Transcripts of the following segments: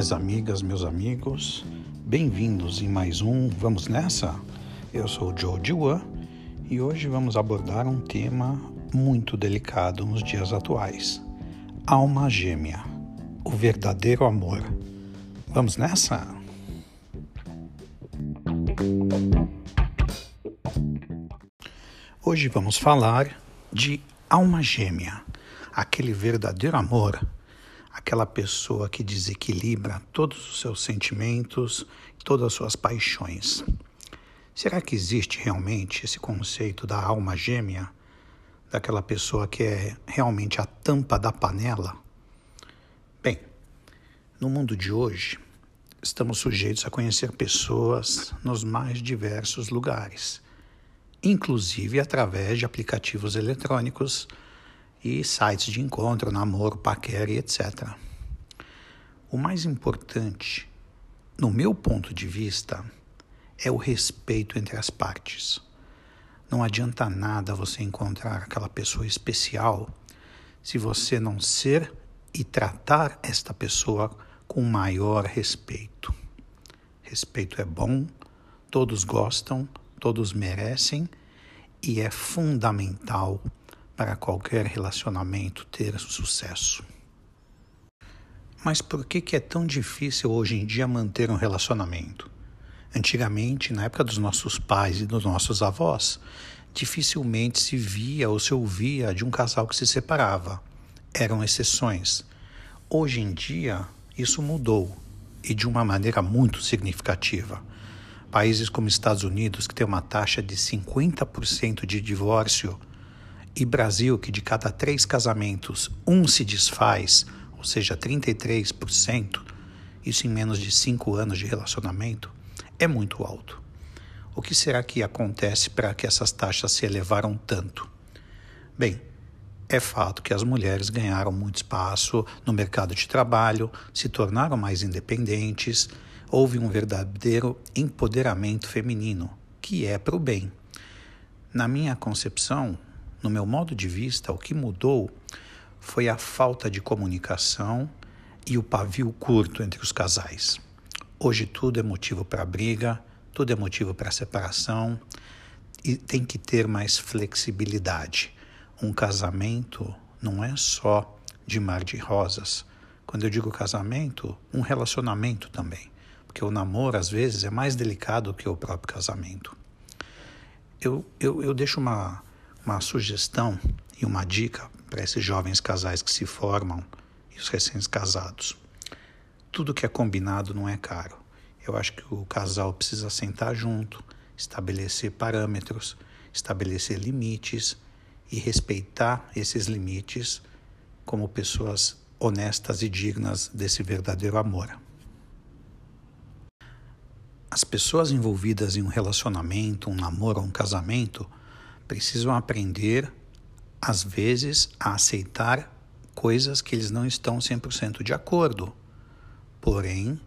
minhas amigas, meus amigos, bem-vindos em mais um Vamos Nessa? Eu sou o Joe Diwan e hoje vamos abordar um tema muito delicado nos dias atuais: alma gêmea, o verdadeiro amor. Vamos nessa? Hoje vamos falar de alma gêmea, aquele verdadeiro amor aquela pessoa que desequilibra todos os seus sentimentos, todas as suas paixões. Será que existe realmente esse conceito da alma gêmea, daquela pessoa que é realmente a tampa da panela? Bem, no mundo de hoje, estamos sujeitos a conhecer pessoas nos mais diversos lugares, inclusive através de aplicativos eletrônicos e sites de encontro, namoro, paquera e etc. O mais importante, no meu ponto de vista, é o respeito entre as partes. Não adianta nada você encontrar aquela pessoa especial se você não ser e tratar esta pessoa com maior respeito. Respeito é bom, todos gostam, todos merecem e é fundamental para qualquer relacionamento ter sucesso. Mas por que, que é tão difícil hoje em dia manter um relacionamento? Antigamente, na época dos nossos pais e dos nossos avós, dificilmente se via ou se ouvia de um casal que se separava. Eram exceções. Hoje em dia, isso mudou e de uma maneira muito significativa. Países como Estados Unidos, que tem uma taxa de 50% de divórcio e Brasil, que de cada três casamentos, um se desfaz, ou seja, 33%, isso em menos de cinco anos de relacionamento, é muito alto. O que será que acontece para que essas taxas se elevaram tanto? Bem, é fato que as mulheres ganharam muito espaço no mercado de trabalho, se tornaram mais independentes, houve um verdadeiro empoderamento feminino, que é para o bem. Na minha concepção, no meu modo de vista, o que mudou foi a falta de comunicação e o pavio curto entre os casais. Hoje tudo é motivo para briga, tudo é motivo para separação e tem que ter mais flexibilidade. Um casamento não é só de mar de rosas. Quando eu digo casamento, um relacionamento também, porque o namoro às vezes é mais delicado que o próprio casamento. Eu, eu, eu deixo uma, uma sugestão e uma dica para esses jovens casais que se formam e os recém-casados. Tudo que é combinado não é caro. Eu acho que o casal precisa sentar junto, estabelecer parâmetros, estabelecer limites e respeitar esses limites como pessoas honestas e dignas desse verdadeiro amor. As pessoas envolvidas em um relacionamento, um namoro ou um casamento precisam aprender, às vezes, a aceitar coisas que eles não estão 100% de acordo. Porém,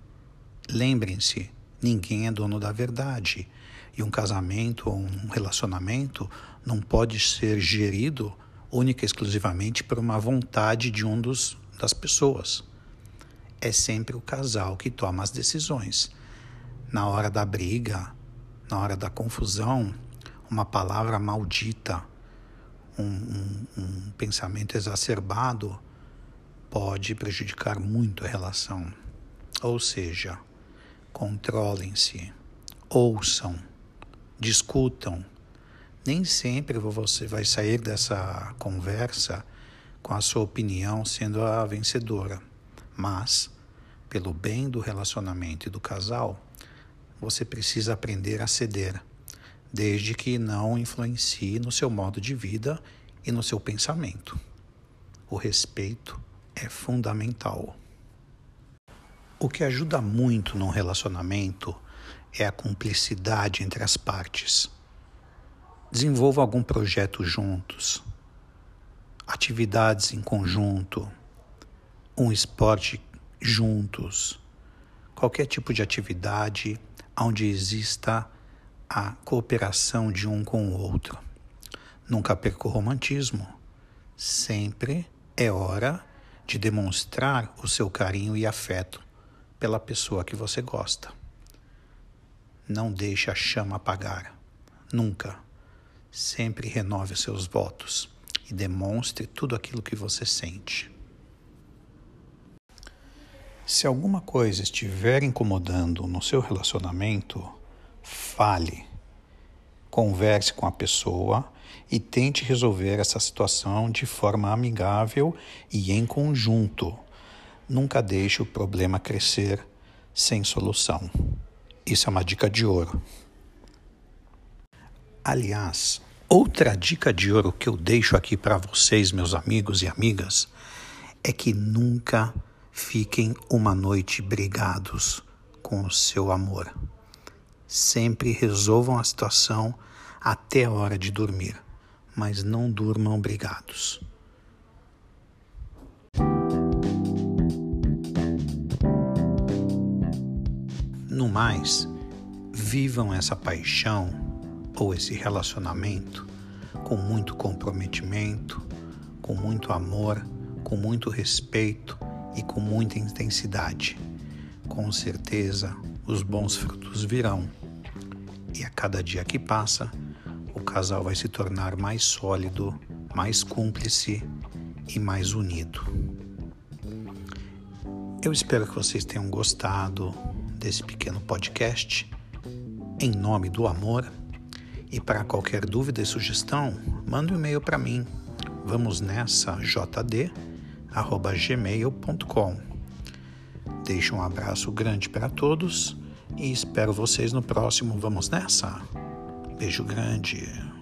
lembrem-se, ninguém é dono da verdade. E um casamento ou um relacionamento não pode ser gerido única e exclusivamente por uma vontade de um dos, das pessoas. É sempre o casal que toma as decisões. Na hora da briga, na hora da confusão, uma palavra maldita, um, um, um pensamento exacerbado, pode prejudicar muito a relação. Ou seja, controlem-se, ouçam, discutam. Nem sempre você vai sair dessa conversa com a sua opinião sendo a vencedora, mas, pelo bem do relacionamento e do casal, você precisa aprender a ceder desde que não influencie no seu modo de vida e no seu pensamento. O respeito é fundamental. O que ajuda muito num relacionamento é a cumplicidade entre as partes. Desenvolva algum projeto juntos, atividades em conjunto, um esporte juntos, qualquer tipo de atividade onde exista a cooperação de um com o outro. Nunca perca o romantismo. Sempre é hora de demonstrar o seu carinho e afeto pela pessoa que você gosta. Não deixe a chama apagar. Nunca. Sempre renove seus votos e demonstre tudo aquilo que você sente. Se alguma coisa estiver incomodando no seu relacionamento, fale. Converse com a pessoa e tente resolver essa situação de forma amigável e em conjunto. Nunca deixe o problema crescer sem solução. Isso é uma dica de ouro. Aliás, outra dica de ouro que eu deixo aqui para vocês, meus amigos e amigas, é que nunca fiquem uma noite brigados com o seu amor. Sempre resolvam a situação até a hora de dormir, mas não durmam brigados. No mais, vivam essa paixão ou esse relacionamento com muito comprometimento, com muito amor, com muito respeito e com muita intensidade. Com certeza, os bons frutos virão. E a cada dia que passa, o casal vai se tornar mais sólido, mais cúmplice e mais unido. Eu espero que vocês tenham gostado desse pequeno podcast. Em nome do amor. E para qualquer dúvida e sugestão, manda um e-mail para mim. Vamos nessa jd@gmail.com. Deixo um abraço grande para todos e espero vocês no próximo Vamos nessa. Beijo grande.